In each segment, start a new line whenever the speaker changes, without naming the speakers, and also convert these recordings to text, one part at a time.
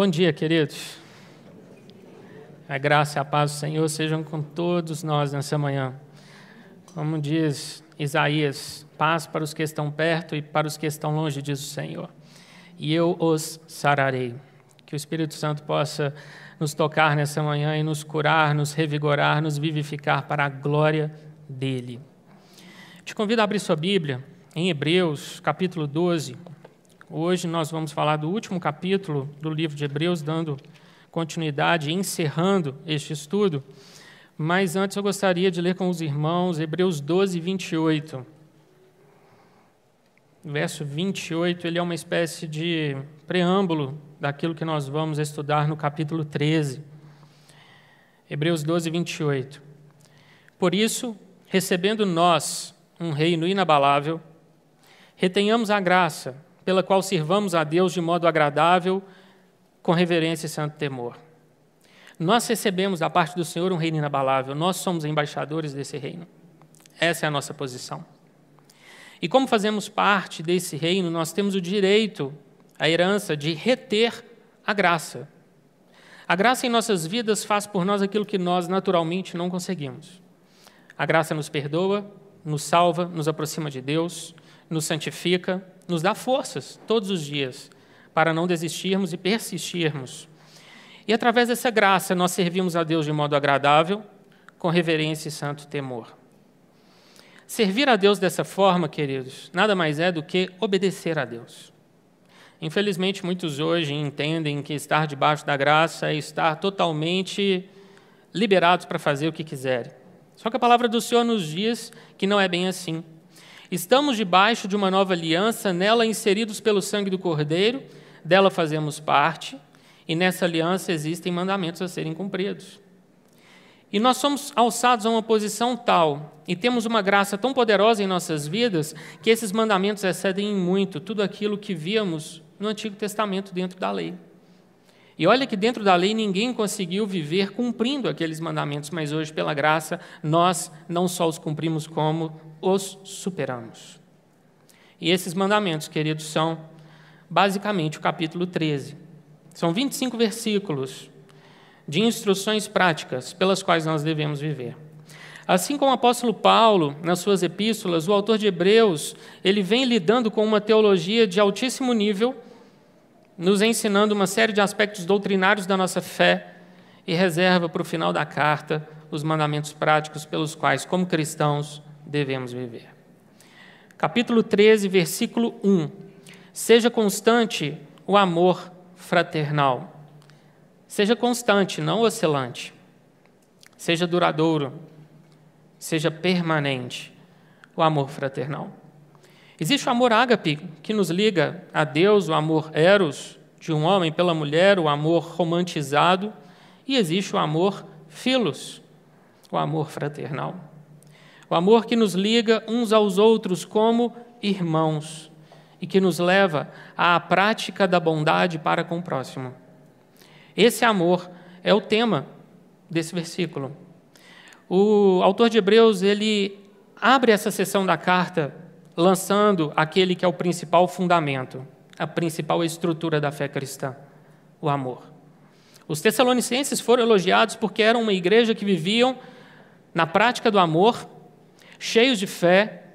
Bom dia, queridos. A graça e a paz do Senhor sejam com todos nós nessa manhã. Como diz Isaías, paz para os que estão perto e para os que estão longe, diz o Senhor. E eu os sararei. Que o Espírito Santo possa nos tocar nessa manhã e nos curar, nos revigorar, nos vivificar para a glória dele. Te convido a abrir sua Bíblia em Hebreus, capítulo 12. Hoje nós vamos falar do último capítulo do livro de Hebreus, dando continuidade, encerrando este estudo. Mas antes eu gostaria de ler com os irmãos Hebreus 12, 28. Verso 28, ele é uma espécie de preâmbulo daquilo que nós vamos estudar no capítulo 13. Hebreus 12, 28. Por isso, recebendo nós um reino inabalável, retenhamos a graça pela qual sirvamos a Deus de modo agradável, com reverência e santo temor. Nós recebemos da parte do Senhor um reino inabalável, nós somos embaixadores desse reino. Essa é a nossa posição. E como fazemos parte desse reino, nós temos o direito, a herança de reter a graça. A graça em nossas vidas faz por nós aquilo que nós naturalmente não conseguimos. A graça nos perdoa, nos salva, nos aproxima de Deus, nos santifica, nos dá forças todos os dias para não desistirmos e persistirmos. E através dessa graça nós servimos a Deus de modo agradável, com reverência e santo temor. Servir a Deus dessa forma, queridos, nada mais é do que obedecer a Deus. Infelizmente, muitos hoje entendem que estar debaixo da graça é estar totalmente liberados para fazer o que quiserem. Só que a palavra do Senhor nos diz que não é bem assim. Estamos debaixo de uma nova aliança, nela inseridos pelo sangue do Cordeiro, dela fazemos parte, e nessa aliança existem mandamentos a serem cumpridos. E nós somos alçados a uma posição tal, e temos uma graça tão poderosa em nossas vidas, que esses mandamentos excedem em muito tudo aquilo que víamos no Antigo Testamento dentro da lei. E olha que dentro da lei ninguém conseguiu viver cumprindo aqueles mandamentos, mas hoje, pela graça, nós não só os cumprimos, como os superamos. E esses mandamentos, queridos, são basicamente o capítulo 13. São 25 versículos de instruções práticas pelas quais nós devemos viver. Assim como o apóstolo Paulo, nas suas epístolas, o autor de Hebreus, ele vem lidando com uma teologia de altíssimo nível, nos ensinando uma série de aspectos doutrinários da nossa fé e reserva para o final da carta os mandamentos práticos pelos quais, como cristãos, devemos viver. Capítulo 13, versículo 1. Seja constante o amor fraternal. Seja constante, não oscilante. Seja duradouro seja permanente o amor fraternal. Existe o amor ágape, que nos liga a Deus, o amor eros, de um homem pela mulher, o amor romantizado, e existe o amor filos, o amor fraternal. O amor que nos liga uns aos outros como irmãos e que nos leva à prática da bondade para com o próximo. Esse amor é o tema desse versículo. O autor de Hebreus, ele abre essa sessão da carta lançando aquele que é o principal fundamento, a principal estrutura da fé cristã, o amor. Os tessalonicenses foram elogiados porque eram uma igreja que viviam na prática do amor, cheios de fé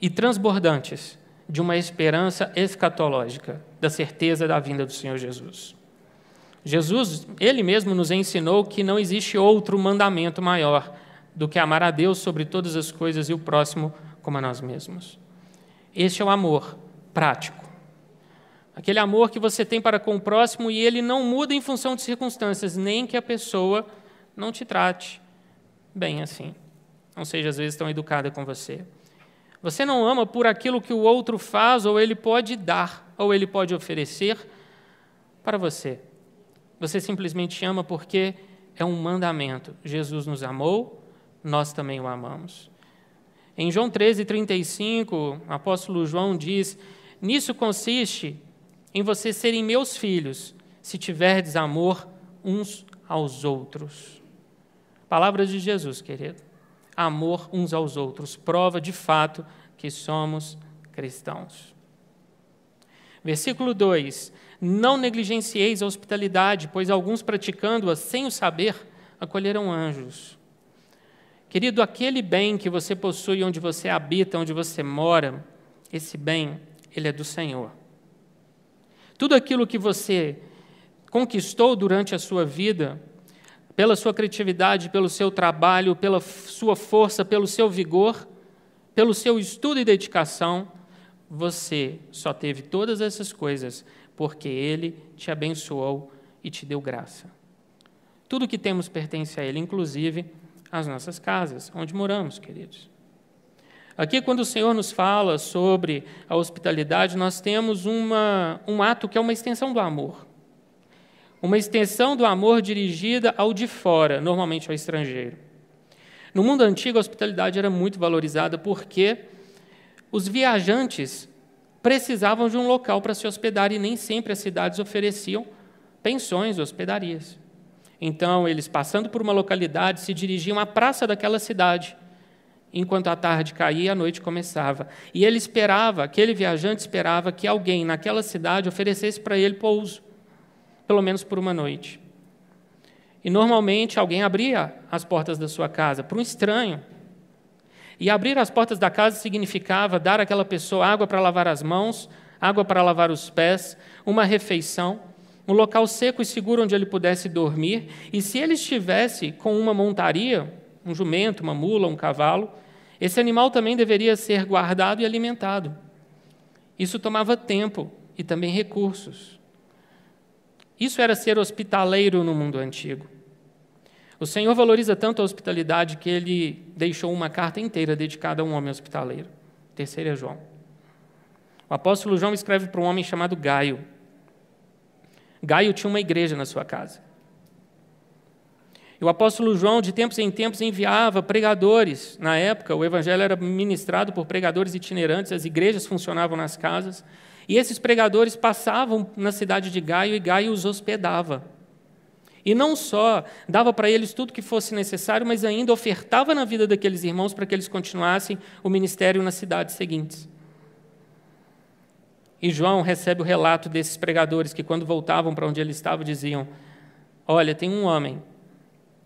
e transbordantes de uma esperança escatológica, da certeza da vinda do Senhor Jesus. Jesus, ele mesmo nos ensinou que não existe outro mandamento maior do que amar a Deus sobre todas as coisas e o próximo como a nós mesmos. Este é o amor prático. Aquele amor que você tem para com o próximo e ele não muda em função de circunstâncias, nem que a pessoa não te trate bem assim. Não seja às vezes tão educada com você. Você não ama por aquilo que o outro faz ou ele pode dar, ou ele pode oferecer para você. Você simplesmente ama porque é um mandamento. Jesus nos amou, nós também o amamos. Em João 13, 35, o apóstolo João diz: Nisso consiste em vocês serem meus filhos, se tiverdes amor uns aos outros. Palavras de Jesus, querido. Amor uns aos outros, prova de fato que somos cristãos. Versículo 2: Não negligencieis a hospitalidade, pois alguns praticando-a sem o saber acolheram anjos. Querido, aquele bem que você possui, onde você habita, onde você mora, esse bem, ele é do Senhor. Tudo aquilo que você conquistou durante a sua vida, pela sua criatividade, pelo seu trabalho, pela sua força, pelo seu vigor, pelo seu estudo e dedicação, você só teve todas essas coisas porque Ele te abençoou e te deu graça. Tudo que temos pertence a Ele, inclusive as nossas casas, onde moramos, queridos. Aqui, quando o Senhor nos fala sobre a hospitalidade, nós temos uma, um ato que é uma extensão do amor. Uma extensão do amor dirigida ao de fora, normalmente ao estrangeiro. No mundo antigo, a hospitalidade era muito valorizada porque os viajantes precisavam de um local para se hospedar e nem sempre as cidades ofereciam pensões, hospedarias. Então, eles, passando por uma localidade, se dirigiam à praça daquela cidade, enquanto a tarde caía a noite começava. E ele esperava, aquele viajante esperava que alguém naquela cidade oferecesse para ele pouso, pelo menos por uma noite. E normalmente alguém abria as portas da sua casa para um estranho e abrir as portas da casa significava dar àquela pessoa água para lavar as mãos, água para lavar os pés, uma refeição, um local seco e seguro onde ele pudesse dormir. E se ele estivesse com uma montaria, um jumento, uma mula, um cavalo, esse animal também deveria ser guardado e alimentado. Isso tomava tempo e também recursos. Isso era ser hospitaleiro no mundo antigo. O Senhor valoriza tanto a hospitalidade que ele deixou uma carta inteira dedicada a um homem hospitaleiro. Terceiro é João. O apóstolo João escreve para um homem chamado Gaio. Gaio tinha uma igreja na sua casa. E o apóstolo João, de tempos em tempos, enviava pregadores. Na época, o evangelho era ministrado por pregadores itinerantes, as igrejas funcionavam nas casas. E esses pregadores passavam na cidade de Gaio e Gaio os hospedava. E não só dava para eles tudo que fosse necessário, mas ainda ofertava na vida daqueles irmãos para que eles continuassem o ministério nas cidades seguintes. E João recebe o relato desses pregadores que, quando voltavam para onde ele estava, diziam: Olha, tem um homem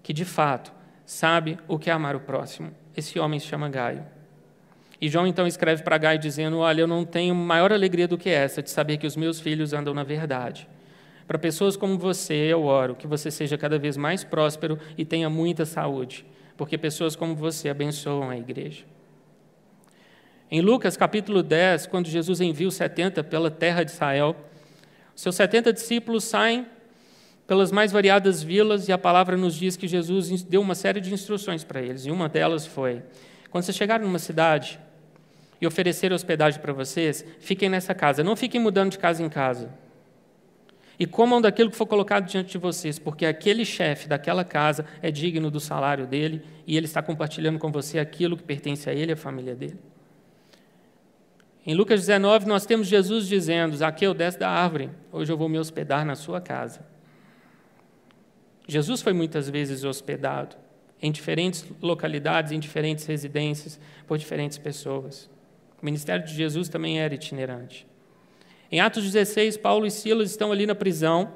que de fato sabe o que é amar o próximo. Esse homem se chama Gaio. E João então escreve para Gaio dizendo: Olha, eu não tenho maior alegria do que essa de saber que os meus filhos andam na verdade. Para pessoas como você, eu oro que você seja cada vez mais próspero e tenha muita saúde, porque pessoas como você abençoam a igreja. Em Lucas capítulo 10, quando Jesus envia os 70 pela terra de Israel, seus 70 discípulos saem pelas mais variadas vilas e a palavra nos diz que Jesus deu uma série de instruções para eles, e uma delas foi: quando vocês chegarem numa cidade e oferecer hospedagem para vocês, fiquem nessa casa, não fiquem mudando de casa em casa. E comam daquilo que for colocado diante de vocês, porque aquele chefe daquela casa é digno do salário dele e ele está compartilhando com você aquilo que pertence a ele e à família dele. Em Lucas 19, nós temos Jesus dizendo: Zaqueu, desce da árvore, hoje eu vou me hospedar na sua casa. Jesus foi muitas vezes hospedado em diferentes localidades, em diferentes residências, por diferentes pessoas. O ministério de Jesus também era itinerante. Em Atos 16, Paulo e Silas estão ali na prisão,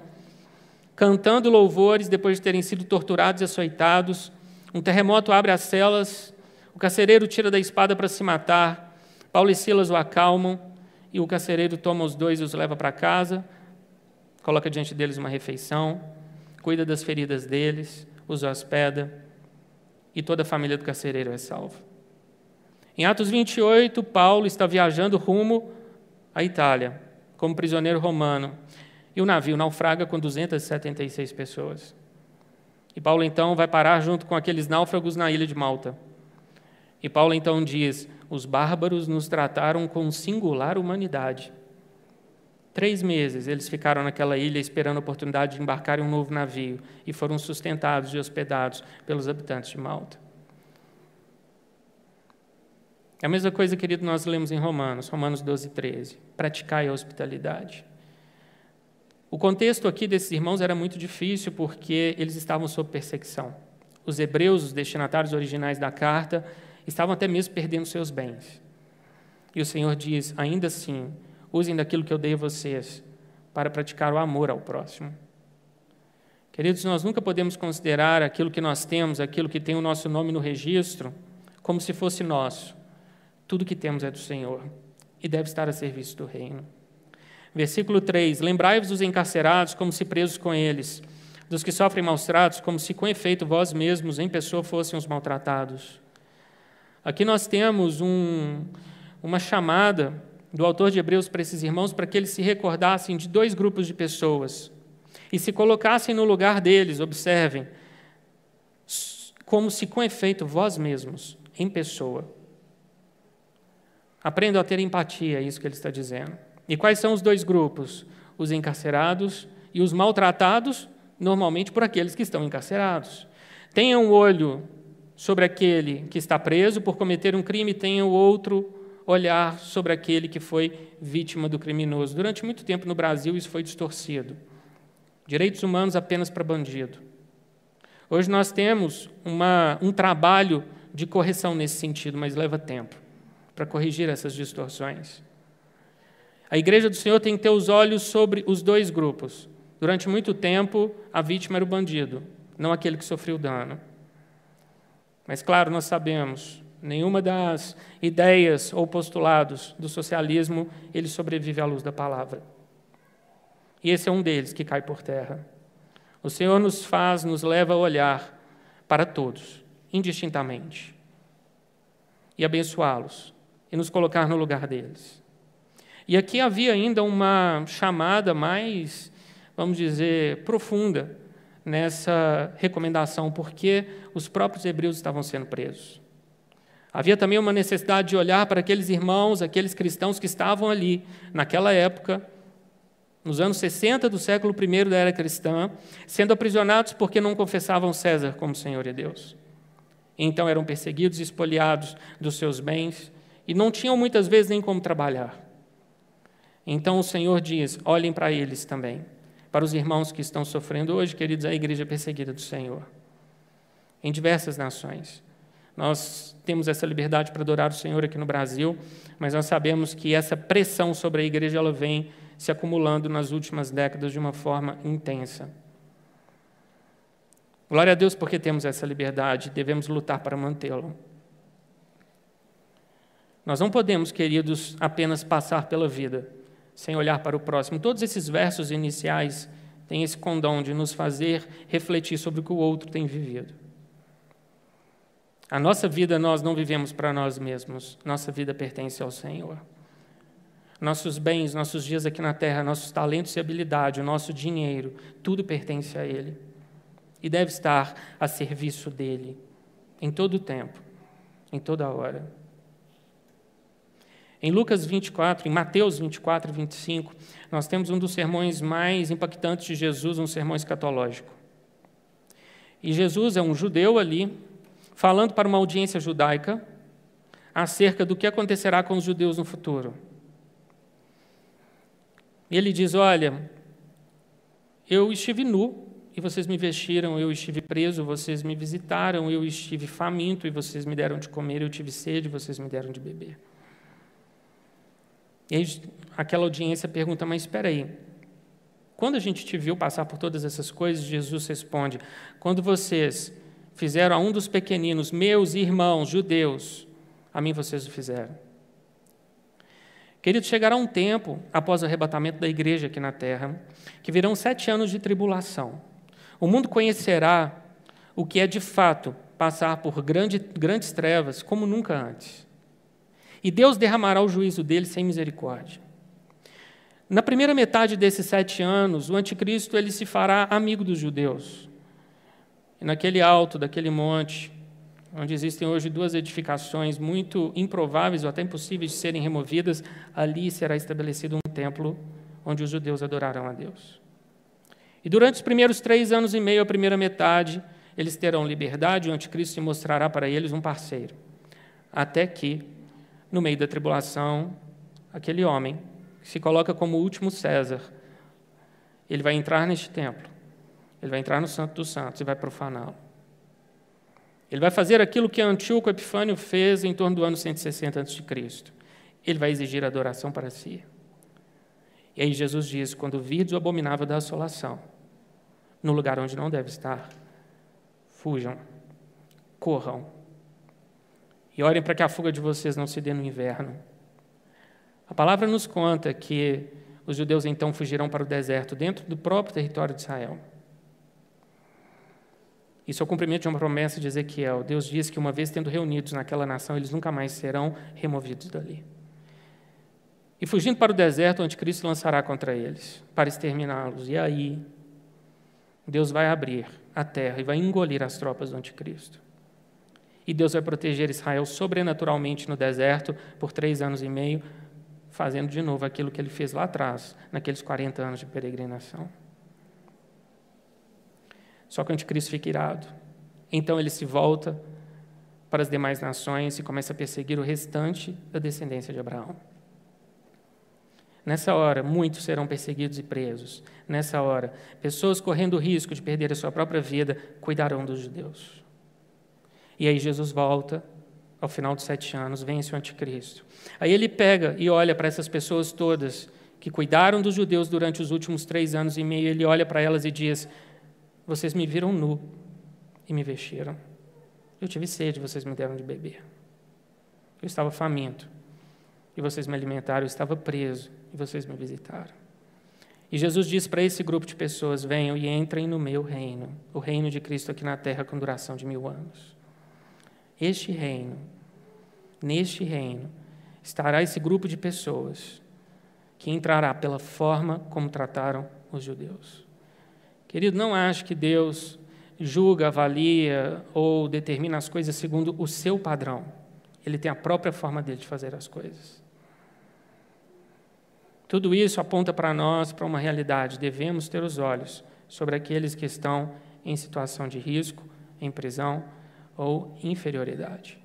cantando louvores depois de terem sido torturados e açoitados. Um terremoto abre as celas, o carcereiro tira da espada para se matar. Paulo e Silas o acalmam e o carcereiro toma os dois e os leva para casa, coloca diante deles uma refeição, cuida das feridas deles, os hospeda e toda a família do carcereiro é salva. Em Atos 28, Paulo está viajando rumo à Itália como prisioneiro romano. E o navio naufraga com 276 pessoas. E Paulo então vai parar junto com aqueles náufragos na ilha de Malta. E Paulo então diz: os bárbaros nos trataram com singular humanidade. Três meses eles ficaram naquela ilha esperando a oportunidade de embarcar em um novo navio e foram sustentados e hospedados pelos habitantes de Malta. É a mesma coisa, querido, nós lemos em Romanos, Romanos 12, 13. Praticai a hospitalidade. O contexto aqui desses irmãos era muito difícil porque eles estavam sob perseguição. Os hebreus, os destinatários originais da carta, estavam até mesmo perdendo seus bens. E o Senhor diz: ainda assim, usem daquilo que eu dei a vocês para praticar o amor ao próximo. Queridos, nós nunca podemos considerar aquilo que nós temos, aquilo que tem o nosso nome no registro, como se fosse nosso. Tudo que temos é do Senhor e deve estar a serviço do reino. Versículo 3: Lembrai-vos dos encarcerados como se presos com eles, dos que sofrem maus tratos, como se com efeito vós mesmos em pessoa fossem os maltratados. Aqui nós temos um, uma chamada do autor de Hebreus para esses irmãos para que eles se recordassem de dois grupos de pessoas e se colocassem no lugar deles, observem, como se com efeito vós mesmos, em pessoa. Aprendam a ter empatia, é isso que ele está dizendo. E quais são os dois grupos? Os encarcerados e os maltratados, normalmente por aqueles que estão encarcerados. Tenham um olho sobre aquele que está preso por cometer um crime, tenha o outro olhar sobre aquele que foi vítima do criminoso. Durante muito tempo no Brasil isso foi distorcido. Direitos humanos apenas para bandido. Hoje nós temos uma, um trabalho de correção nesse sentido, mas leva tempo para corrigir essas distorções. A igreja do Senhor tem que ter os olhos sobre os dois grupos. Durante muito tempo, a vítima era o bandido, não aquele que sofreu dano. Mas, claro, nós sabemos, nenhuma das ideias ou postulados do socialismo ele sobrevive à luz da palavra. E esse é um deles que cai por terra. O Senhor nos faz, nos leva a olhar para todos, indistintamente, e abençoá-los, e nos colocar no lugar deles. E aqui havia ainda uma chamada mais, vamos dizer, profunda nessa recomendação, porque os próprios hebreus estavam sendo presos. Havia também uma necessidade de olhar para aqueles irmãos, aqueles cristãos que estavam ali, naquela época, nos anos 60 do século I da era cristã, sendo aprisionados porque não confessavam César como Senhor e Deus. Então eram perseguidos, espoliados dos seus bens e não tinham muitas vezes nem como trabalhar. Então o Senhor diz: olhem para eles também para os irmãos que estão sofrendo hoje, queridos, a igreja perseguida do Senhor, em diversas nações. Nós temos essa liberdade para adorar o Senhor aqui no Brasil, mas nós sabemos que essa pressão sobre a igreja ela vem se acumulando nas últimas décadas de uma forma intensa. Glória a Deus porque temos essa liberdade, devemos lutar para mantê-la. Nós não podemos, queridos, apenas passar pela vida sem olhar para o próximo. Todos esses versos iniciais têm esse condão de nos fazer refletir sobre o que o outro tem vivido. A nossa vida nós não vivemos para nós mesmos, nossa vida pertence ao Senhor. Nossos bens, nossos dias aqui na terra, nossos talentos e habilidade, o nosso dinheiro, tudo pertence a Ele. E deve estar a serviço dEle, em todo o tempo, em toda hora. Em Lucas 24, em Mateus 24 e 25, nós temos um dos sermões mais impactantes de Jesus, um sermão escatológico. E Jesus é um judeu ali, falando para uma audiência judaica acerca do que acontecerá com os judeus no futuro. E ele diz: Olha, eu estive nu e vocês me vestiram, eu estive preso, vocês me visitaram, eu estive faminto e vocês me deram de comer, eu tive sede, vocês me deram de beber. E aí aquela audiência pergunta: Mas espera aí, quando a gente te viu passar por todas essas coisas, Jesus responde: Quando vocês fizeram a um dos pequeninos, meus irmãos judeus, a mim vocês o fizeram. Querido, chegará um tempo, após o arrebatamento da igreja aqui na terra, que virão sete anos de tribulação. O mundo conhecerá o que é de fato passar por grande, grandes trevas como nunca antes. E Deus derramará o juízo dele sem misericórdia. Na primeira metade desses sete anos, o anticristo ele se fará amigo dos judeus. E naquele alto, daquele monte, onde existem hoje duas edificações muito improváveis ou até impossíveis de serem removidas, ali será estabelecido um templo onde os judeus adorarão a Deus. E durante os primeiros três anos e meio, a primeira metade, eles terão liberdade o anticristo se mostrará para eles um parceiro. Até que no meio da tribulação, aquele homem que se coloca como o último César, ele vai entrar neste templo, ele vai entrar no Santo dos Santos e vai profaná-lo. Ele vai fazer aquilo que Antíoco Epifânio fez em torno do ano 160 a.C. Ele vai exigir adoração para si. E aí Jesus diz: quando virdes o abominável da assolação, no lugar onde não deve estar, fujam, corram. E orem para que a fuga de vocês não se dê no inverno. A palavra nos conta que os judeus então fugirão para o deserto, dentro do próprio território de Israel. Isso é o cumprimento de uma promessa de Ezequiel. Deus diz que uma vez tendo reunidos naquela nação, eles nunca mais serão removidos dali. E fugindo para o deserto, onde Cristo lançará contra eles, para exterminá-los. E aí, Deus vai abrir a terra e vai engolir as tropas do anticristo. E Deus vai proteger Israel sobrenaturalmente no deserto por três anos e meio, fazendo de novo aquilo que ele fez lá atrás, naqueles 40 anos de peregrinação. Só que o anticristo fica irado. Então ele se volta para as demais nações e começa a perseguir o restante da descendência de Abraão. Nessa hora, muitos serão perseguidos e presos. Nessa hora, pessoas correndo o risco de perder a sua própria vida cuidarão dos judeus. E aí Jesus volta, ao final dos sete anos, vence o anticristo. Aí ele pega e olha para essas pessoas todas que cuidaram dos judeus durante os últimos três anos e meio, ele olha para elas e diz: Vocês me viram nu e me vestiram. Eu tive sede, vocês me deram de beber. Eu estava faminto e vocês me alimentaram. Eu estava preso e vocês me visitaram. E Jesus disse para esse grupo de pessoas: venham e entrem no meu reino, o reino de Cristo aqui na terra com duração de mil anos. Este reino, neste reino, estará esse grupo de pessoas que entrará pela forma como trataram os judeus. Querido, não ache que Deus julga, avalia ou determina as coisas segundo o seu padrão. Ele tem a própria forma dele de fazer as coisas. Tudo isso aponta para nós para uma realidade. Devemos ter os olhos sobre aqueles que estão em situação de risco, em prisão ou inferioridade.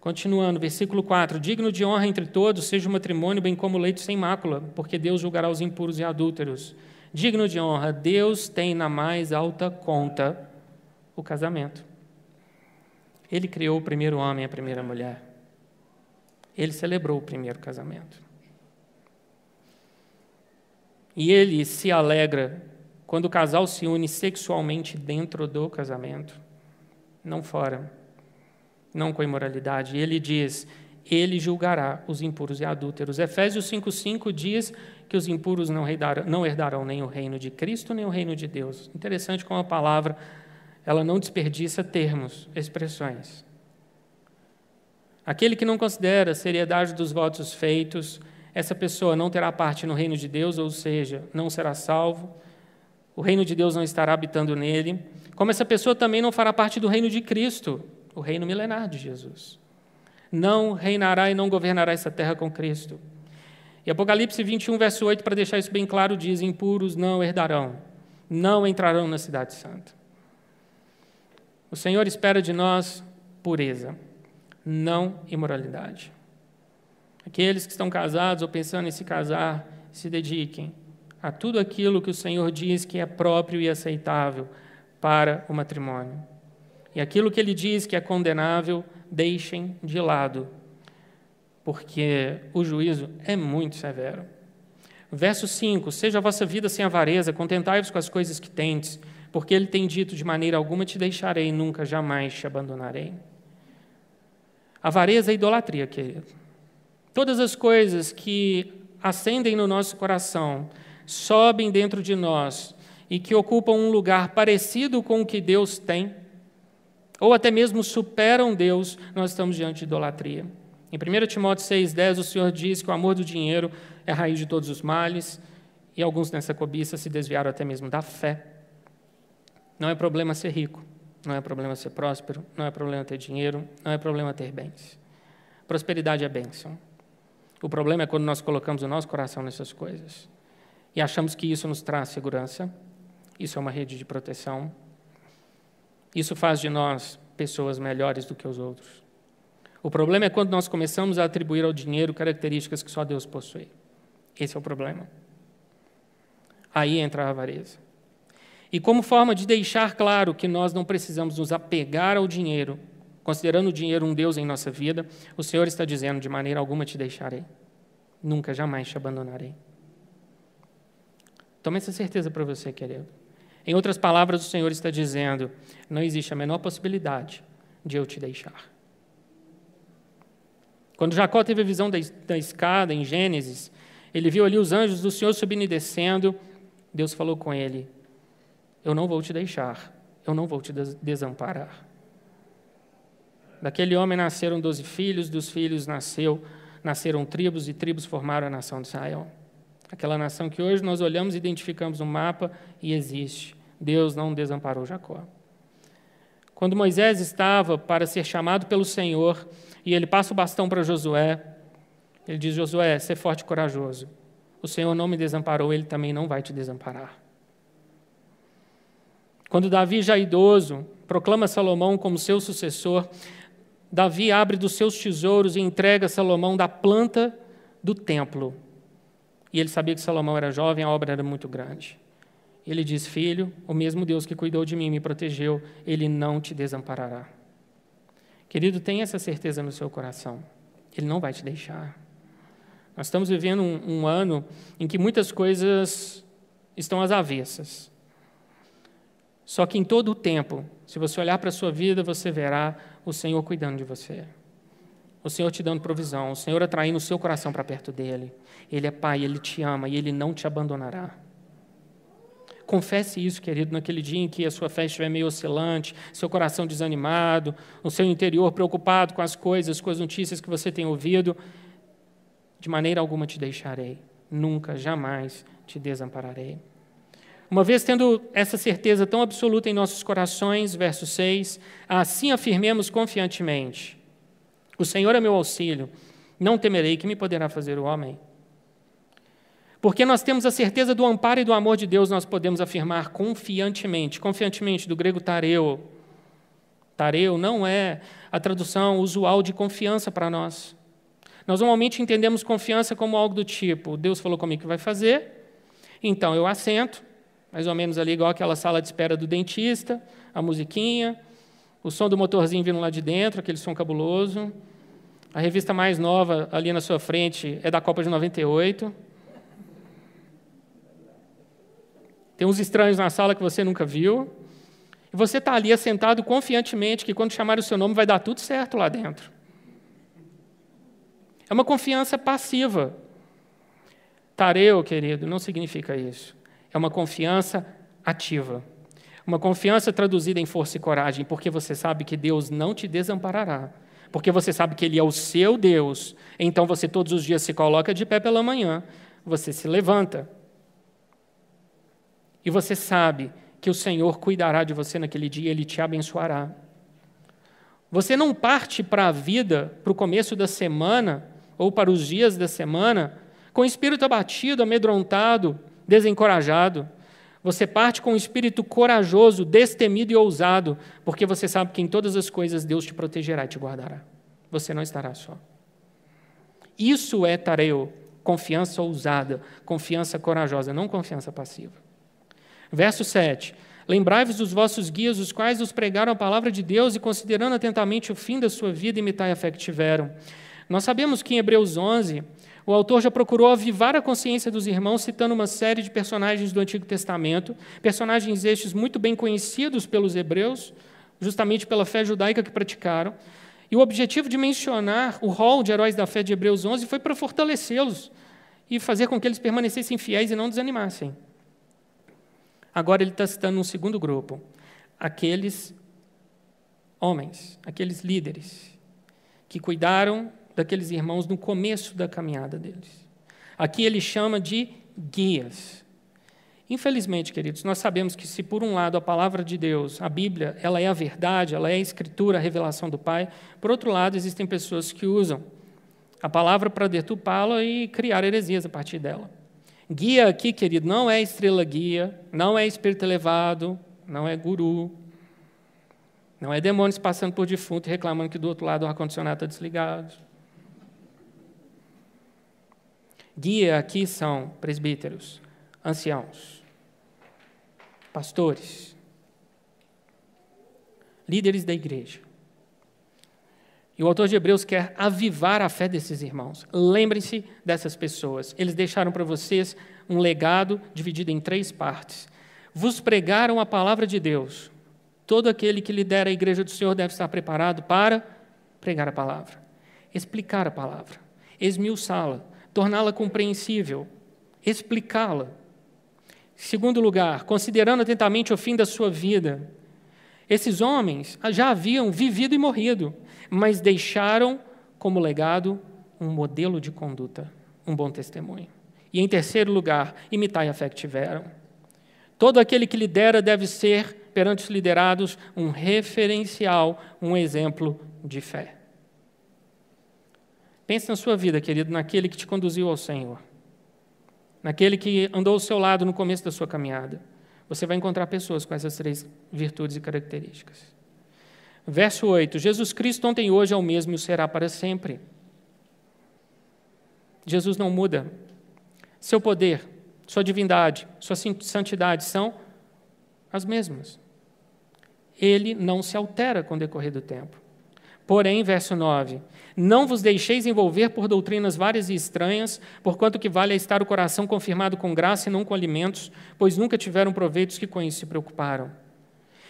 Continuando, versículo 4: Digno de honra entre todos seja o matrimônio, bem como o leito sem mácula, porque Deus julgará os impuros e adúlteros. Digno de honra, Deus tem na mais alta conta o casamento. Ele criou o primeiro homem e a primeira mulher. Ele celebrou o primeiro casamento. E ele se alegra quando o casal se une sexualmente dentro do casamento, não fora, não com imoralidade. E ele diz: ele julgará os impuros e adúlteros. Efésios 5,5 diz que os impuros não herdarão, não herdarão nem o reino de Cristo, nem o reino de Deus. Interessante como a palavra ela não desperdiça termos, expressões. Aquele que não considera a seriedade dos votos feitos, essa pessoa não terá parte no reino de Deus, ou seja, não será salvo, o reino de Deus não estará habitando nele, como essa pessoa também não fará parte do reino de Cristo, o reino milenar de Jesus. Não reinará e não governará essa terra com Cristo. E Apocalipse 21, verso 8, para deixar isso bem claro, diz: Impuros não herdarão, não entrarão na Cidade Santa. O Senhor espera de nós pureza, não imoralidade. Aqueles que estão casados ou pensando em se casar, se dediquem a tudo aquilo que o Senhor diz que é próprio e aceitável para o matrimônio. E aquilo que ele diz que é condenável, deixem de lado, porque o juízo é muito severo. Verso 5: Seja a vossa vida sem avareza, contentai-vos com as coisas que tendes, porque ele tem dito: De maneira alguma te deixarei, nunca jamais te abandonarei. Avareza é idolatria, querido. Todas as coisas que acendem no nosso coração, sobem dentro de nós e que ocupam um lugar parecido com o que Deus tem, ou até mesmo superam Deus, nós estamos diante de idolatria. Em 1 Timóteo 6,10, o Senhor diz que o amor do dinheiro é a raiz de todos os males, e alguns nessa cobiça se desviaram até mesmo da fé. Não é problema ser rico, não é problema ser próspero, não é problema ter dinheiro, não é problema ter bens. Prosperidade é bênção. O problema é quando nós colocamos o nosso coração nessas coisas e achamos que isso nos traz segurança, isso é uma rede de proteção, isso faz de nós pessoas melhores do que os outros. O problema é quando nós começamos a atribuir ao dinheiro características que só Deus possui. Esse é o problema. Aí entra a avareza. E como forma de deixar claro que nós não precisamos nos apegar ao dinheiro considerando o dinheiro um Deus em nossa vida, o Senhor está dizendo: de maneira alguma te deixarei, nunca, jamais te abandonarei. Tome essa certeza para você, querido. Em outras palavras, o Senhor está dizendo: não existe a menor possibilidade de eu te deixar. Quando Jacó teve a visão da, da escada em Gênesis, ele viu ali os anjos do Senhor subindo e descendo. Deus falou com ele: Eu não vou te deixar, eu não vou te desamparar. Daquele homem nasceram doze filhos, dos filhos nasceu, nasceram tribos, e tribos formaram a nação de Israel. Aquela nação que hoje nós olhamos identificamos no mapa e existe. Deus não desamparou Jacó. Quando Moisés estava para ser chamado pelo Senhor, e ele passa o bastão para Josué, ele diz: Josué, ser forte e corajoso. O Senhor não me desamparou, ele também não vai te desamparar. Quando Davi, já idoso, proclama Salomão como seu sucessor, Davi abre dos seus tesouros e entrega Salomão da planta do templo. E ele sabia que Salomão era jovem, a obra era muito grande. Ele diz: Filho, o mesmo Deus que cuidou de mim e me protegeu, ele não te desamparará. Querido, tenha essa certeza no seu coração. Ele não vai te deixar. Nós estamos vivendo um, um ano em que muitas coisas estão às avessas. Só que em todo o tempo, se você olhar para a sua vida, você verá o Senhor cuidando de você. O Senhor te dando provisão, o Senhor atraindo o seu coração para perto dele. Ele é Pai, ele te ama e ele não te abandonará. Confesse isso, querido, naquele dia em que a sua fé estiver meio oscilante, seu coração desanimado, o seu interior preocupado com as coisas, com as notícias que você tem ouvido. De maneira alguma te deixarei, nunca, jamais te desampararei. Uma vez tendo essa certeza tão absoluta em nossos corações, verso 6, assim afirmemos confiantemente: O Senhor é meu auxílio, não temerei que me poderá fazer o homem. Porque nós temos a certeza do amparo e do amor de Deus, nós podemos afirmar confiantemente, confiantemente, do grego tareu. Tareu não é a tradução usual de confiança para nós. Nós normalmente entendemos confiança como algo do tipo: Deus falou comigo que vai fazer, então eu assento, mais ou menos ali igual aquela sala de espera do dentista, a musiquinha, o som do motorzinho vindo lá de dentro, aquele som cabuloso. A revista mais nova ali na sua frente é da Copa de 98. Tem uns estranhos na sala que você nunca viu. E você está ali assentado confiantemente que quando chamar o seu nome vai dar tudo certo lá dentro. É uma confiança passiva. Tareu, querido, não significa isso. É uma confiança ativa. Uma confiança traduzida em força e coragem, porque você sabe que Deus não te desamparará. Porque você sabe que Ele é o seu Deus. Então você todos os dias se coloca de pé pela manhã, você se levanta. E você sabe que o Senhor cuidará de você naquele dia, Ele te abençoará. Você não parte para a vida, para o começo da semana, ou para os dias da semana, com o espírito abatido, amedrontado, desencorajado. Você parte com um espírito corajoso, destemido e ousado, porque você sabe que em todas as coisas Deus te protegerá e te guardará. Você não estará só. Isso é tareu, confiança ousada, confiança corajosa, não confiança passiva. Verso 7. Lembrai-vos dos vossos guias, os quais os pregaram a palavra de Deus e, considerando atentamente o fim da sua vida, imitai a fé que tiveram. Nós sabemos que em Hebreus 11, o autor já procurou avivar a consciência dos irmãos, citando uma série de personagens do Antigo Testamento, personagens estes muito bem conhecidos pelos hebreus, justamente pela fé judaica que praticaram. E o objetivo de mencionar o rol de heróis da fé de Hebreus 11 foi para fortalecê-los e fazer com que eles permanecessem fiéis e não desanimassem. Agora ele está citando um segundo grupo, aqueles homens, aqueles líderes que cuidaram daqueles irmãos no começo da caminhada deles. Aqui ele chama de guias. Infelizmente, queridos, nós sabemos que se por um lado a palavra de Deus, a Bíblia, ela é a verdade, ela é a escritura, a revelação do Pai, por outro lado existem pessoas que usam a palavra para detupá-la e criar heresias a partir dela. Guia aqui, querido, não é estrela guia, não é espírito elevado, não é guru, não é demônios passando por defunto e reclamando que do outro lado o ar-condicionado está desligado. Guia aqui são presbíteros, anciãos, pastores, líderes da igreja. E o autor de Hebreus quer avivar a fé desses irmãos. Lembrem-se dessas pessoas. Eles deixaram para vocês um legado dividido em três partes. Vos pregaram a palavra de Deus. Todo aquele que lidera a igreja do Senhor deve estar preparado para pregar a palavra, explicar a palavra, esmiuçá-la, torná-la compreensível, explicá-la. Segundo lugar, considerando atentamente o fim da sua vida, esses homens já haviam vivido e morrido, mas deixaram como legado um modelo de conduta, um bom testemunho. E em terceiro lugar, imitai a fé que tiveram. Todo aquele que lidera deve ser, perante os liderados, um referencial, um exemplo de fé. Pense na sua vida, querido, naquele que te conduziu ao Senhor, naquele que andou ao seu lado no começo da sua caminhada. Você vai encontrar pessoas com essas três virtudes e características. Verso 8: Jesus Cristo ontem e hoje é o mesmo e o será para sempre. Jesus não muda. Seu poder, sua divindade, sua santidade são as mesmas. Ele não se altera com o decorrer do tempo. Porém, verso 9: Não vos deixeis envolver por doutrinas várias e estranhas, porquanto que vale é estar o coração confirmado com graça e não com alimentos, pois nunca tiveram proveitos que com isso se preocuparam.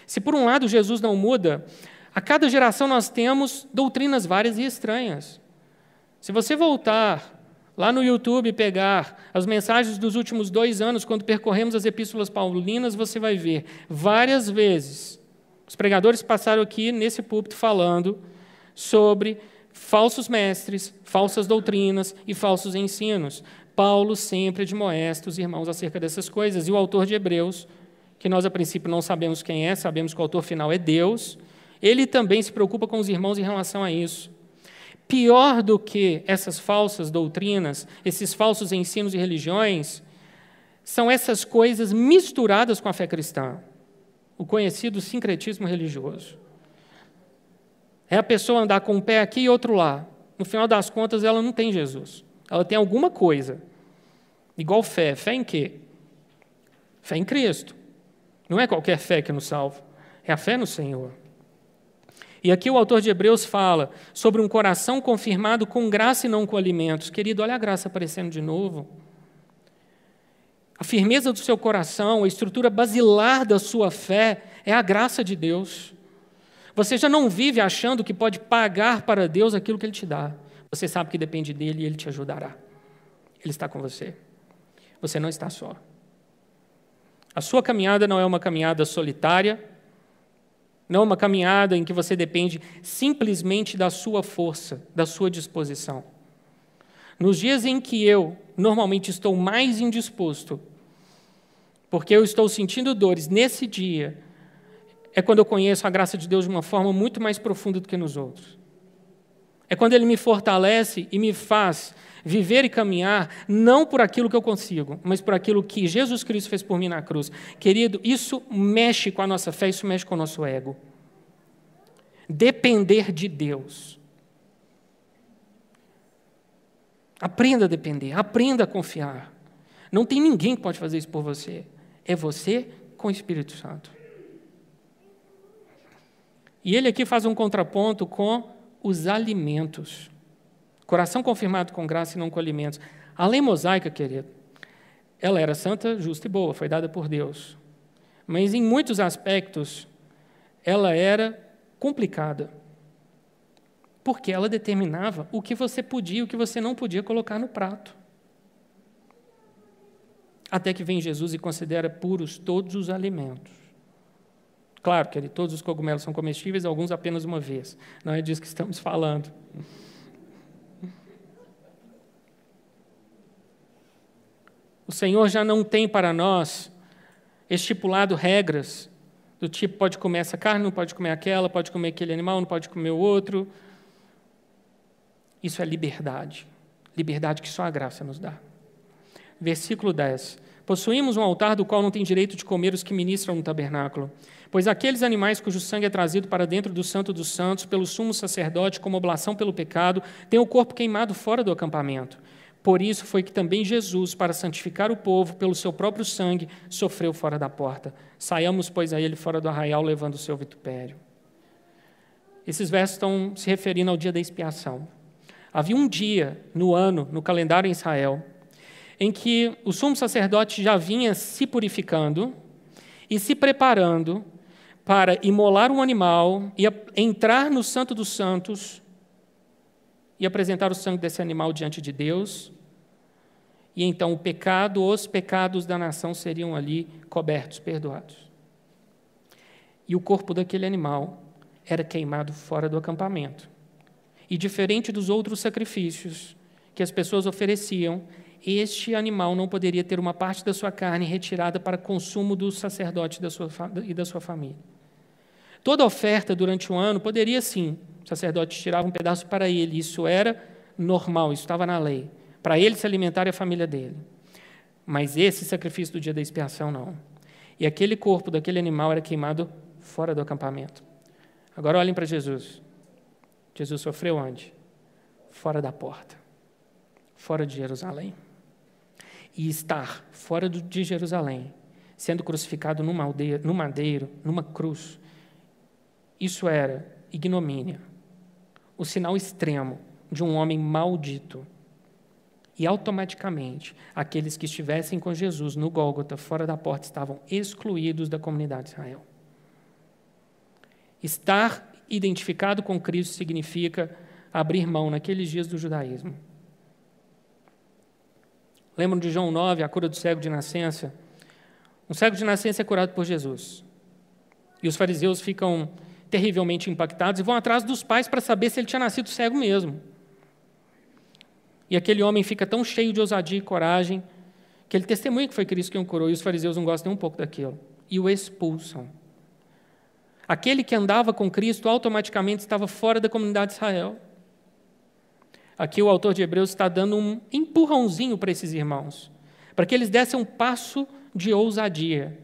Se por um lado Jesus não muda, a cada geração nós temos doutrinas várias e estranhas. Se você voltar lá no YouTube e pegar as mensagens dos últimos dois anos, quando percorremos as epístolas paulinas, você vai ver várias vezes os pregadores passaram aqui nesse púlpito falando sobre falsos mestres, falsas doutrinas e falsos ensinos. Paulo sempre admoesta os irmãos acerca dessas coisas. E o autor de Hebreus, que nós a princípio não sabemos quem é, sabemos que o autor final é Deus, ele também se preocupa com os irmãos em relação a isso. Pior do que essas falsas doutrinas, esses falsos ensinos e religiões, são essas coisas misturadas com a fé cristã, o conhecido sincretismo religioso. É a pessoa andar com um pé aqui e outro lá. No final das contas, ela não tem Jesus. Ela tem alguma coisa. Igual fé. Fé em quê? Fé em Cristo. Não é qualquer fé que nos salva. É a fé no Senhor. E aqui o autor de Hebreus fala sobre um coração confirmado com graça e não com alimentos. Querido, olha a graça aparecendo de novo. A firmeza do seu coração, a estrutura basilar da sua fé é a graça de Deus. Você já não vive achando que pode pagar para Deus aquilo que Ele te dá. Você sabe que depende dele e Ele te ajudará. Ele está com você. Você não está só. A sua caminhada não é uma caminhada solitária, não é uma caminhada em que você depende simplesmente da sua força, da sua disposição. Nos dias em que eu normalmente estou mais indisposto, porque eu estou sentindo dores, nesse dia é quando eu conheço a graça de Deus de uma forma muito mais profunda do que nos outros. É quando Ele me fortalece e me faz viver e caminhar não por aquilo que eu consigo, mas por aquilo que Jesus Cristo fez por mim na cruz. Querido, isso mexe com a nossa fé, isso mexe com o nosso ego. Depender de Deus. Aprenda a depender, aprenda a confiar. Não tem ninguém que pode fazer isso por você. É você com o Espírito Santo. E ele aqui faz um contraponto com os alimentos. Coração confirmado com graça e não com alimentos. A lei mosaica, querido, ela era santa, justa e boa, foi dada por Deus. Mas em muitos aspectos, ela era complicada. Porque ela determinava o que você podia e o que você não podia colocar no prato. Até que vem Jesus e considera puros todos os alimentos. Claro que todos os cogumelos são comestíveis, alguns apenas uma vez. Não é disso que estamos falando. O Senhor já não tem para nós estipulado regras do tipo pode comer essa carne, não pode comer aquela, pode comer aquele animal, não pode comer o outro. Isso é liberdade. Liberdade que só a graça nos dá. Versículo 10. Possuímos um altar do qual não tem direito de comer os que ministram no tabernáculo. Pois aqueles animais cujo sangue é trazido para dentro do Santo dos Santos pelo sumo sacerdote como oblação pelo pecado, têm o corpo queimado fora do acampamento. Por isso foi que também Jesus, para santificar o povo pelo seu próprio sangue, sofreu fora da porta. Saiamos, pois, a ele fora do arraial, levando o seu vitupério. Esses versos estão se referindo ao dia da expiação. Havia um dia no ano, no calendário em Israel, em que o sumo sacerdote já vinha se purificando e se preparando para imolar um animal entrar no Santo dos Santos e apresentar o sangue desse animal diante de Deus. E então o pecado, os pecados da nação seriam ali cobertos, perdoados. E o corpo daquele animal era queimado fora do acampamento. E diferente dos outros sacrifícios que as pessoas ofereciam, este animal não poderia ter uma parte da sua carne retirada para consumo do sacerdote e da sua família. Toda oferta durante o ano poderia sim, o sacerdote tirava um pedaço para ele, isso era normal, isso estava na lei, para ele se alimentar e a família dele. Mas esse sacrifício do dia da expiação não. E aquele corpo daquele animal era queimado fora do acampamento. Agora olhem para Jesus. Jesus sofreu onde? Fora da porta, fora de Jerusalém e estar fora de Jerusalém, sendo crucificado numa aldeia, no madeiro, numa cruz, isso era ignomínia, o sinal extremo de um homem maldito. E automaticamente, aqueles que estivessem com Jesus no Gólgota, fora da porta, estavam excluídos da comunidade de Israel. Estar identificado com Cristo significa abrir mão naqueles dias do judaísmo Lembram de João 9, a cura do cego de nascença? Um cego de nascença é curado por Jesus. E os fariseus ficam terrivelmente impactados e vão atrás dos pais para saber se ele tinha nascido cego mesmo. E aquele homem fica tão cheio de ousadia e coragem que ele testemunha que foi Cristo quem o curou e os fariseus não gostam nem um pouco daquilo e o expulsam. Aquele que andava com Cristo automaticamente estava fora da comunidade de Israel. Aqui o autor de Hebreus está dando um empurrãozinho para esses irmãos, para que eles dessem um passo de ousadia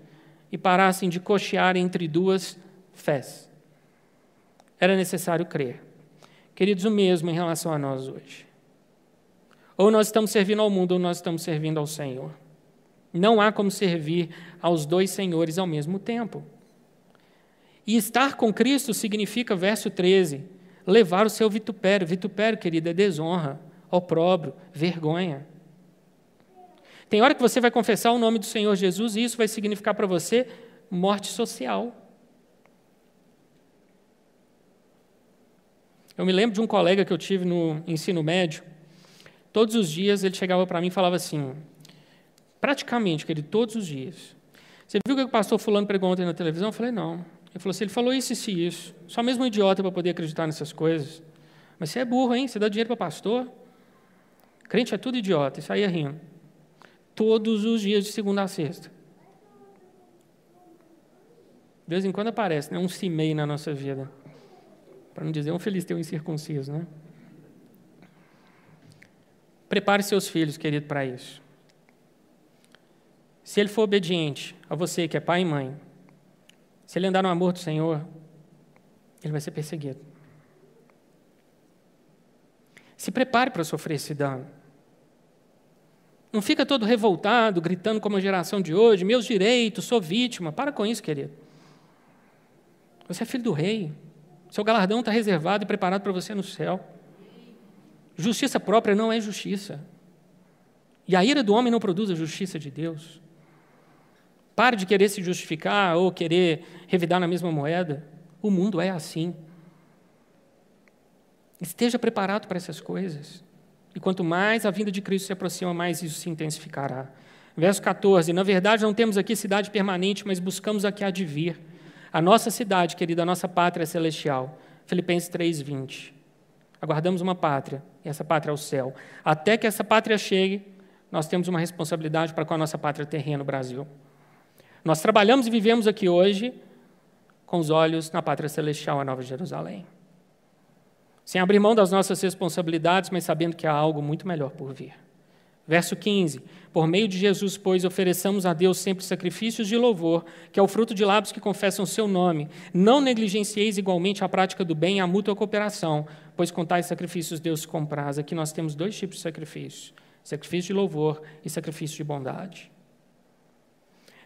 e parassem de cochear entre duas fés. Era necessário crer. Queridos, o mesmo em relação a nós hoje. Ou nós estamos servindo ao mundo, ou nós estamos servindo ao Senhor. Não há como servir aos dois senhores ao mesmo tempo. E estar com Cristo significa, verso 13, levar o seu vitupério. Vitupério, querida, é desonra, opróbrio, vergonha. Tem hora que você vai confessar o nome do Senhor Jesus e isso vai significar para você morte social. Eu me lembro de um colega que eu tive no ensino médio. Todos os dias ele chegava para mim e falava assim, praticamente, querido, todos os dias. Você viu o que o pastor fulano pregou ontem na televisão? Eu falei, não. Ele falou assim: ele falou isso, isso e isso. Só mesmo um idiota para poder acreditar nessas coisas. Mas você é burro, hein? Você dá dinheiro para pastor? Crente é tudo idiota. E saía rindo. Todos os dias, de segunda a sexta. De vez em quando aparece né, um cimei na nossa vida. Para não dizer um filisteu incircunciso, né? Prepare seus filhos, querido, para isso. Se ele for obediente a você, que é pai e mãe, se ele andar no amor do Senhor, ele vai ser perseguido. Se prepare para sofrer esse dano. Não fica todo revoltado, gritando como a geração de hoje, meus direitos, sou vítima. Para com isso, querido. Você é filho do rei. Seu galardão está reservado e preparado para você no céu. Justiça própria não é justiça. E a ira do homem não produz a justiça de Deus. Pare de querer se justificar ou querer revidar na mesma moeda. O mundo é assim. Esteja preparado para essas coisas. E quanto mais a vinda de Cristo se aproxima, mais isso se intensificará. Verso 14: Na verdade, não temos aqui cidade permanente, mas buscamos a que há de vir. A nossa cidade, querida, a nossa pátria celestial. Filipenses 3, 20. Aguardamos uma pátria, e essa pátria é o céu. Até que essa pátria chegue, nós temos uma responsabilidade para com a nossa pátria terrena, o Brasil. Nós trabalhamos e vivemos aqui hoje com os olhos na pátria celestial, a Nova Jerusalém. Sem abrir mão das nossas responsabilidades, mas sabendo que há algo muito melhor por vir. Verso 15: Por meio de Jesus, pois, ofereçamos a Deus sempre sacrifícios de louvor, que é o fruto de lábios que confessam o seu nome. Não negligencieis igualmente a prática do bem e a mútua cooperação, pois com tais sacrifícios Deus compraz. Aqui nós temos dois tipos de sacrifícios: sacrifício de louvor e sacrifício de bondade.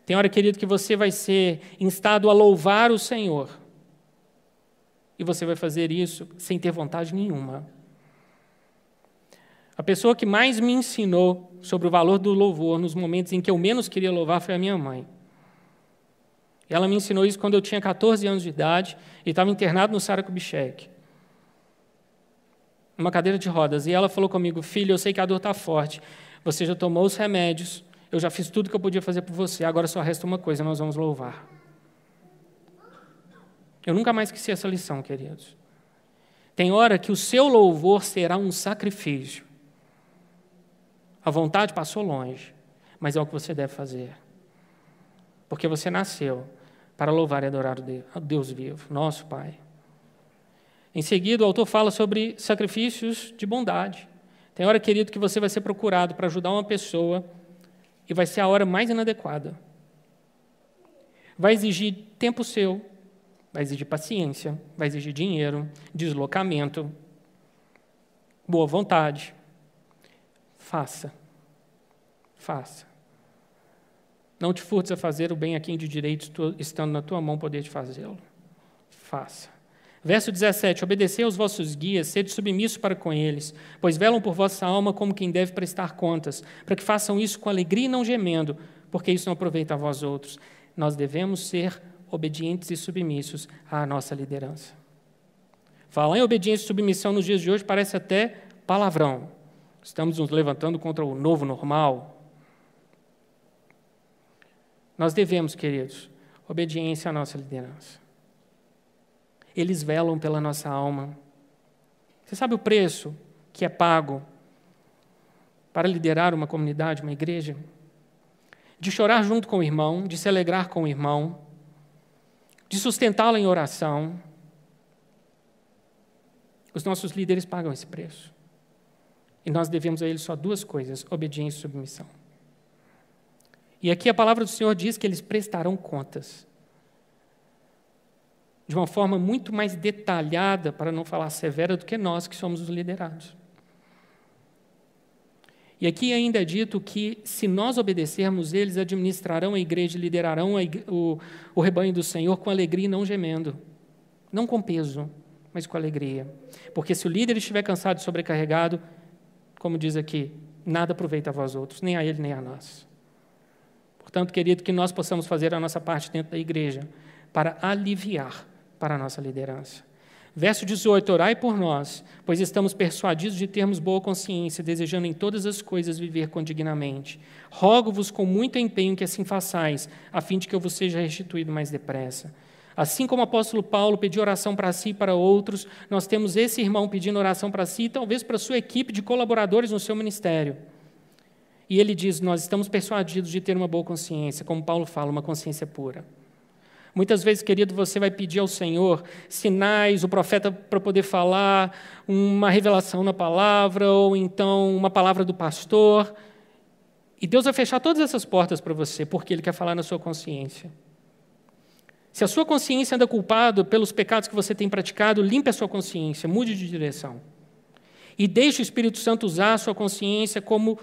Tem hora, querido, que você vai ser instado a louvar o Senhor. E você vai fazer isso sem ter vontade nenhuma. A pessoa que mais me ensinou sobre o valor do louvor nos momentos em que eu menos queria louvar foi a minha mãe. Ela me ensinou isso quando eu tinha 14 anos de idade e estava internado no Sara Kubitschek, numa cadeira de rodas. E ela falou comigo: Filho, eu sei que a dor está forte. Você já tomou os remédios, eu já fiz tudo que eu podia fazer por você. Agora só resta uma coisa: nós vamos louvar. Eu nunca mais esqueci essa lição, queridos. Tem hora que o seu louvor será um sacrifício. A vontade passou longe, mas é o que você deve fazer. Porque você nasceu para louvar e adorar o Deus vivo, nosso Pai. Em seguida, o autor fala sobre sacrifícios de bondade. Tem hora, querido, que você vai ser procurado para ajudar uma pessoa e vai ser a hora mais inadequada. Vai exigir tempo seu, vai exigir paciência, vai exigir dinheiro, deslocamento, boa vontade. Faça. Faça. Não te furtes a fazer o bem a quem de direito, estando na tua mão, poder de fazê-lo. Faça. Verso 17: Obedecei aos vossos guias, sede submissos para com eles, pois velam por vossa alma como quem deve prestar contas, para que façam isso com alegria e não gemendo, porque isso não aproveita a vós outros. Nós devemos ser obedientes e submissos à nossa liderança. Falar em obediência e submissão nos dias de hoje parece até palavrão. Estamos nos levantando contra o novo normal. Nós devemos, queridos, obediência à nossa liderança. Eles velam pela nossa alma. Você sabe o preço que é pago para liderar uma comunidade, uma igreja? De chorar junto com o irmão, de se alegrar com o irmão, de sustentá-lo em oração. Os nossos líderes pagam esse preço. E nós devemos a eles só duas coisas: obediência e submissão. E aqui a palavra do Senhor diz que eles prestarão contas. De uma forma muito mais detalhada, para não falar severa, do que nós que somos os liderados. E aqui ainda é dito que, se nós obedecermos, eles administrarão a igreja, liderarão a igreja, o, o rebanho do Senhor com alegria e não gemendo. Não com peso, mas com alegria. Porque se o líder estiver cansado e sobrecarregado, como diz aqui, nada aproveita a vós outros, nem a ele nem a nós. Portanto, querido, que nós possamos fazer a nossa parte dentro da igreja para aliviar para a nossa liderança. Verso 18: Orai por nós, pois estamos persuadidos de termos boa consciência, desejando em todas as coisas viver condignamente. Rogo-vos com muito empenho que assim façais, a fim de que eu vos seja restituído mais depressa. Assim como o apóstolo Paulo pediu oração para si e para outros, nós temos esse irmão pedindo oração para si e talvez para sua equipe de colaboradores no seu ministério. E ele diz: Nós estamos persuadidos de ter uma boa consciência, como Paulo fala, uma consciência pura. Muitas vezes, querido, você vai pedir ao Senhor sinais, o profeta para poder falar, uma revelação na palavra, ou então uma palavra do pastor. E Deus vai fechar todas essas portas para você, porque Ele quer falar na sua consciência. Se a sua consciência anda culpado pelos pecados que você tem praticado, limpe a sua consciência, mude de direção. E deixe o Espírito Santo usar a sua consciência como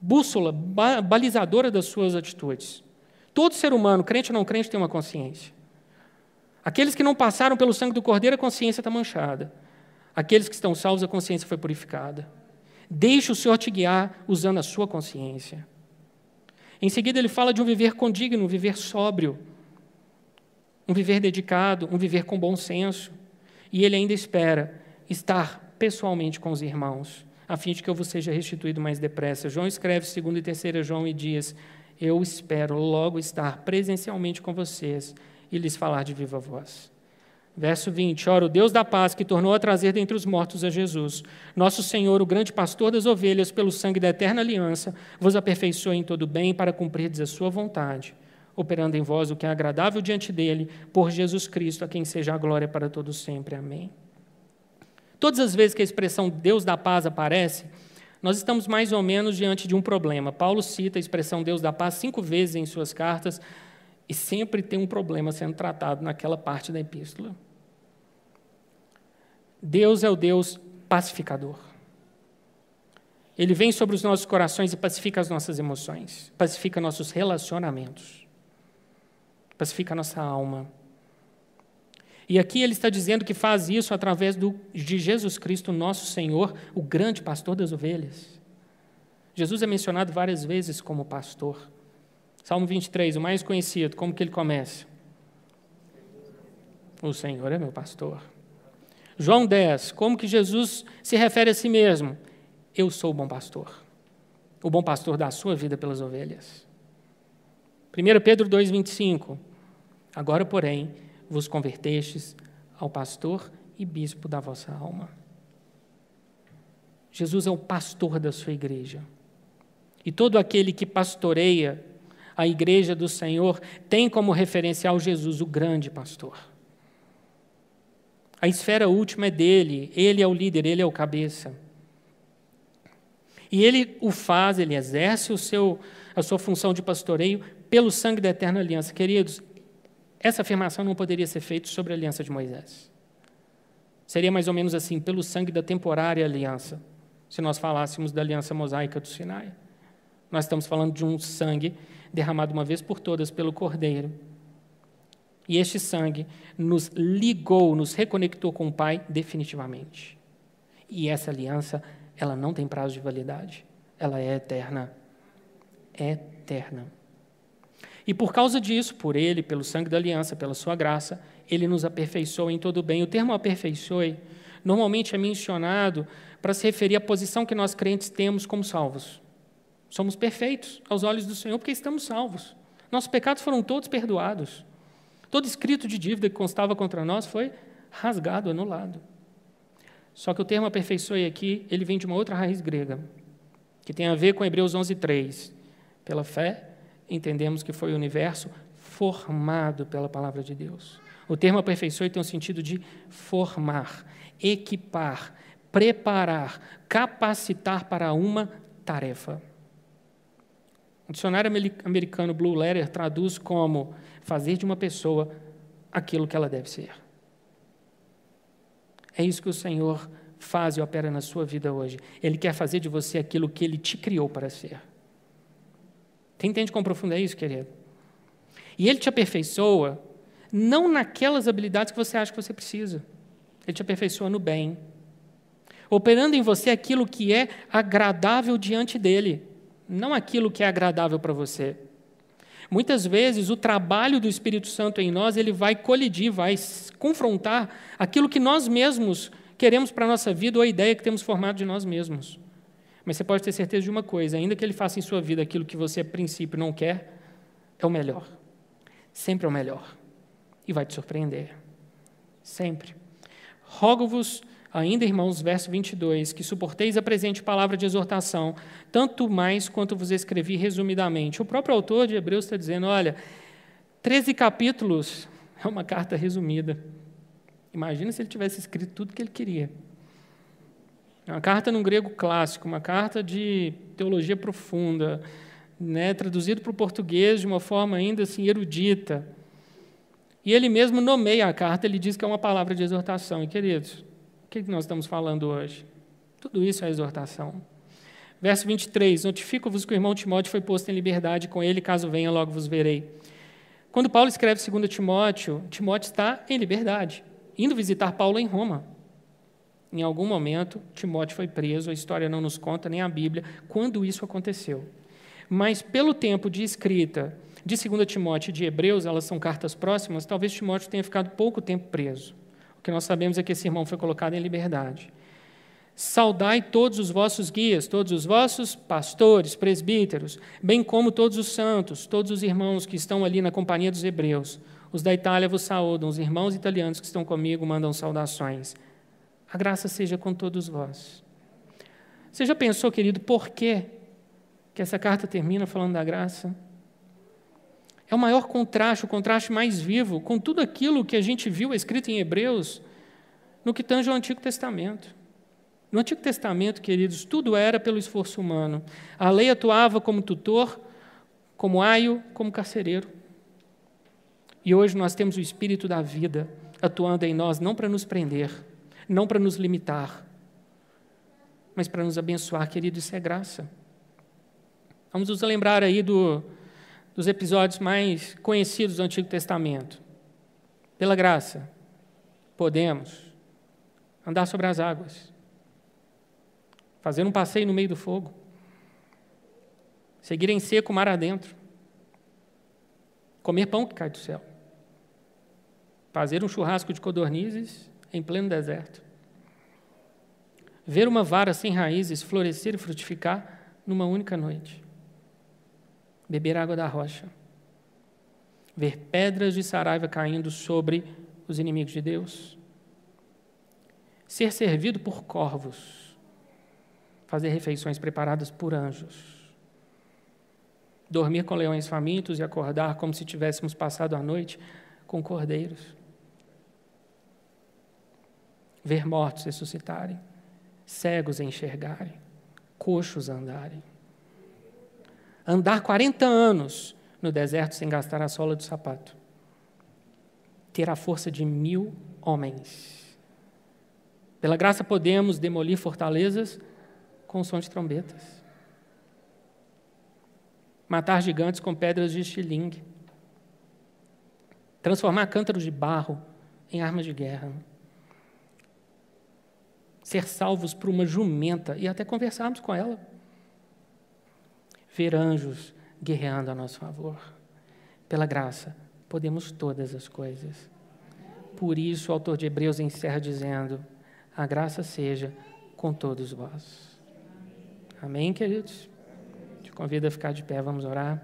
bússola, balizadora das suas atitudes. Todo ser humano, crente ou não crente, tem uma consciência. Aqueles que não passaram pelo sangue do Cordeiro, a consciência está manchada. Aqueles que estão salvos, a consciência foi purificada. Deixe o Senhor te guiar usando a sua consciência. Em seguida, ele fala de um viver condigno, um viver sóbrio, um viver dedicado, um viver com bom senso. E ele ainda espera estar pessoalmente com os irmãos, a fim de que eu vos seja restituído mais depressa. João escreve, segundo e terceira João, e diz: Eu espero logo estar presencialmente com vocês e lhes falar de viva voz. Verso 20: Ora, o Deus da paz, que tornou a trazer dentre os mortos a Jesus, nosso Senhor, o grande pastor das ovelhas, pelo sangue da eterna aliança, vos aperfeiçoe em todo bem para cumprirdes a sua vontade, operando em vós o que é agradável diante dele, por Jesus Cristo, a quem seja a glória para todos sempre. Amém. Todas as vezes que a expressão Deus da paz aparece, nós estamos mais ou menos diante de um problema. Paulo cita a expressão Deus da paz cinco vezes em suas cartas, e sempre tem um problema sendo tratado naquela parte da epístola. Deus é o Deus pacificador. Ele vem sobre os nossos corações e pacifica as nossas emoções, pacifica nossos relacionamentos, pacifica a nossa alma. E aqui ele está dizendo que faz isso através do, de Jesus Cristo, nosso Senhor, o grande pastor das ovelhas. Jesus é mencionado várias vezes como pastor. Salmo 23, o mais conhecido, como que ele começa? O Senhor é meu pastor. João 10, como que Jesus se refere a si mesmo? Eu sou o bom pastor. O bom pastor dá a sua vida pelas ovelhas. 1 Pedro 2,25. Agora, porém, vos convertestes ao pastor e bispo da vossa alma. Jesus é o pastor da sua igreja. E todo aquele que pastoreia a igreja do Senhor tem como referencial Jesus, o grande pastor. A esfera última é dele, ele é o líder, ele é o cabeça. E ele o faz, ele exerce o seu, a sua função de pastoreio pelo sangue da eterna aliança. Queridos, essa afirmação não poderia ser feita sobre a aliança de Moisés. Seria mais ou menos assim, pelo sangue da temporária aliança, se nós falássemos da aliança mosaica do Sinai. Nós estamos falando de um sangue derramado uma vez por todas pelo Cordeiro. E este sangue nos ligou, nos reconectou com o Pai definitivamente. E essa aliança, ela não tem prazo de validade. Ela é eterna. É eterna. E por causa disso, por Ele, pelo sangue da aliança, pela Sua graça, Ele nos aperfeiçoou em todo o bem. O termo aperfeiçoe normalmente é mencionado para se referir à posição que nós crentes temos como salvos. Somos perfeitos aos olhos do Senhor porque estamos salvos. Nossos pecados foram todos perdoados. Todo escrito de dívida que constava contra nós foi rasgado, anulado. Só que o termo aperfeiçoe aqui, ele vem de uma outra raiz grega, que tem a ver com Hebreus 11:3. Pela fé, entendemos que foi o universo formado pela palavra de Deus. O termo aperfeiçoe tem o sentido de formar, equipar, preparar, capacitar para uma tarefa. O dicionário americano Blue Letter traduz como fazer de uma pessoa aquilo que ela deve ser. É isso que o Senhor faz e opera na sua vida hoje. Ele quer fazer de você aquilo que ele te criou para ser. Você entende quão profundo é isso, querido? E ele te aperfeiçoa não naquelas habilidades que você acha que você precisa. Ele te aperfeiçoa no bem. Operando em você aquilo que é agradável diante dele, não aquilo que é agradável para você. Muitas vezes o trabalho do Espírito Santo em nós, ele vai colidir, vai confrontar aquilo que nós mesmos queremos para a nossa vida ou a ideia que temos formado de nós mesmos. Mas você pode ter certeza de uma coisa: ainda que ele faça em sua vida aquilo que você, a princípio, não quer, é o melhor. Sempre é o melhor. E vai te surpreender. Sempre. Rogo-vos, ainda, irmãos, verso 22, que suporteis a presente palavra de exortação, tanto mais quanto vos escrevi resumidamente. O próprio autor de Hebreus está dizendo: olha, 13 capítulos é uma carta resumida. Imagina se ele tivesse escrito tudo o que ele queria. É uma carta num grego clássico, uma carta de teologia profunda, né, traduzido para o português de uma forma ainda assim erudita. E ele mesmo nomeia a carta, ele diz que é uma palavra de exortação. E queridos, que nós estamos falando hoje? Tudo isso é exortação. Verso 23: Notifico-vos que o irmão Timóteo foi posto em liberdade, com ele, caso venha, logo vos verei. Quando Paulo escreve 2 Timóteo, Timóteo está em liberdade, indo visitar Paulo em Roma. Em algum momento, Timóteo foi preso, a história não nos conta, nem a Bíblia, quando isso aconteceu. Mas pelo tempo de escrita de 2 Timóteo e de Hebreus, elas são cartas próximas, talvez Timóteo tenha ficado pouco tempo preso. Que nós sabemos é que esse irmão foi colocado em liberdade. Saudai todos os vossos guias, todos os vossos pastores, presbíteros, bem como todos os santos, todos os irmãos que estão ali na companhia dos hebreus. Os da Itália vos saúdam, os irmãos italianos que estão comigo mandam saudações. A graça seja com todos vós. Você já pensou, querido, por que essa carta termina falando da graça? É o maior contraste, o contraste mais vivo com tudo aquilo que a gente viu escrito em Hebreus no que tange ao Antigo Testamento. No Antigo Testamento, queridos, tudo era pelo esforço humano. A lei atuava como tutor, como aio, como carcereiro. E hoje nós temos o Espírito da vida atuando em nós, não para nos prender, não para nos limitar, mas para nos abençoar, querido, isso é graça. Vamos nos lembrar aí do, dos episódios mais conhecidos do Antigo Testamento. Pela graça, podemos andar sobre as águas, fazer um passeio no meio do fogo, seguir em seco mar adentro, comer pão que cai do céu, fazer um churrasco de codornizes em pleno deserto, ver uma vara sem raízes florescer e frutificar numa única noite, beber água da rocha, ver pedras de saraiva caindo sobre os inimigos de Deus, ser servido por corvos, fazer refeições preparadas por anjos, dormir com leões famintos e acordar como se tivéssemos passado a noite com cordeiros, ver mortos ressuscitarem, cegos enxergarem, coxos andarem, andar 40 anos no deserto sem gastar a sola do sapato, ter a força de mil homens. Pela graça podemos demolir fortalezas com som de trombetas. Matar gigantes com pedras de estilingue, transformar cântaros de barro em armas de guerra, ser salvos por uma jumenta e até conversarmos com ela, ver anjos guerreando a nosso favor. Pela graça, podemos todas as coisas. Por isso, o autor de Hebreus encerra dizendo: A graça seja com todos vós. Amém, queridos? convido a ficar de pé, vamos orar.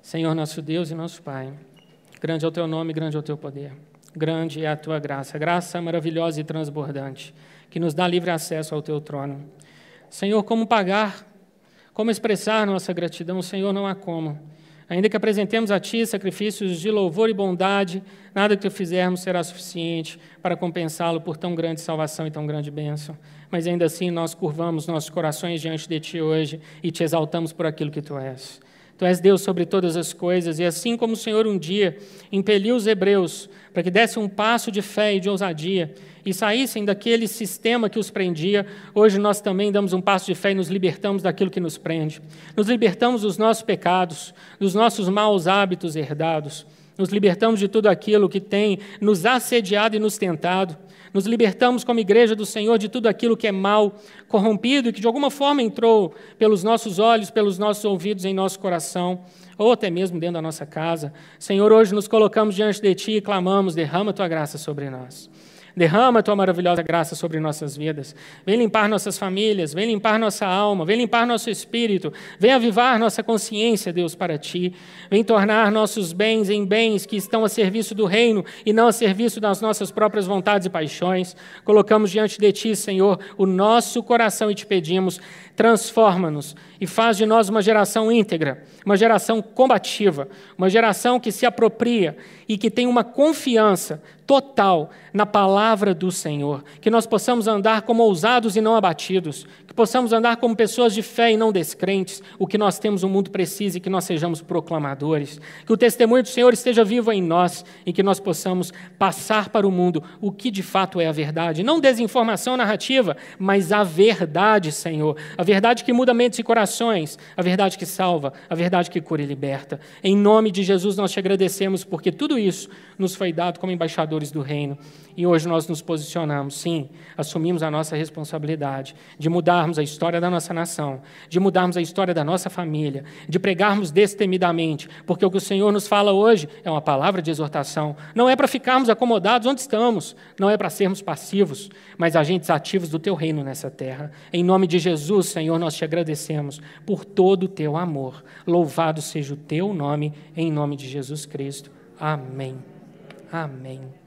Senhor nosso Deus e nosso Pai, grande é o teu nome, grande é o teu poder, grande é a tua graça, graça maravilhosa e transbordante, que nos dá livre acesso ao teu trono. Senhor, como pagar, como expressar nossa gratidão, Senhor, não há como. Ainda que apresentemos a Ti sacrifícios de louvor e bondade, nada que fizermos será suficiente para compensá-lo por tão grande salvação e tão grande bênção. Mas ainda assim nós curvamos nossos corações diante de Ti hoje e te exaltamos por aquilo que Tu és. Tu és Deus sobre todas as coisas, e assim como o Senhor um dia impeliu os hebreus para que dessem um passo de fé e de ousadia e saíssem daquele sistema que os prendia, hoje nós também damos um passo de fé e nos libertamos daquilo que nos prende. Nos libertamos dos nossos pecados, dos nossos maus hábitos herdados. Nos libertamos de tudo aquilo que tem nos assediado e nos tentado. Nos libertamos como igreja do Senhor de tudo aquilo que é mal, corrompido e que de alguma forma entrou pelos nossos olhos, pelos nossos ouvidos, em nosso coração, ou até mesmo dentro da nossa casa. Senhor, hoje nos colocamos diante de Ti e clamamos: derrama Tua graça sobre nós. Derrama a tua maravilhosa graça sobre nossas vidas. Vem limpar nossas famílias, vem limpar nossa alma, vem limpar nosso espírito, vem avivar nossa consciência, Deus, para ti. Vem tornar nossos bens em bens que estão a serviço do reino e não a serviço das nossas próprias vontades e paixões. Colocamos diante de ti, Senhor, o nosso coração e te pedimos transforma-nos e faz de nós uma geração íntegra, uma geração combativa, uma geração que se apropria e que tem uma confiança total na palavra do Senhor. Que nós possamos andar como ousados e não abatidos, que possamos andar como pessoas de fé e não descrentes, o que nós temos o mundo precisa e que nós sejamos proclamadores. Que o testemunho do Senhor esteja vivo em nós e que nós possamos passar para o mundo o que de fato é a verdade. Não desinformação narrativa, mas a verdade, Senhor. A verdade que muda mentes e corações, a verdade que salva, a verdade que cura e liberta. Em nome de Jesus nós te agradecemos porque tudo isso nos foi dado como embaixadores do reino. E hoje nós nos posicionamos, sim, assumimos a nossa responsabilidade de mudarmos a história da nossa nação, de mudarmos a história da nossa família, de pregarmos destemidamente, porque o que o Senhor nos fala hoje é uma palavra de exortação. Não é para ficarmos acomodados onde estamos, não é para sermos passivos, mas agentes ativos do teu reino nessa terra. Em nome de Jesus, Senhor, nós te agradecemos por todo o teu amor. Louvado seja o teu nome, em nome de Jesus Cristo. Amém. Amém.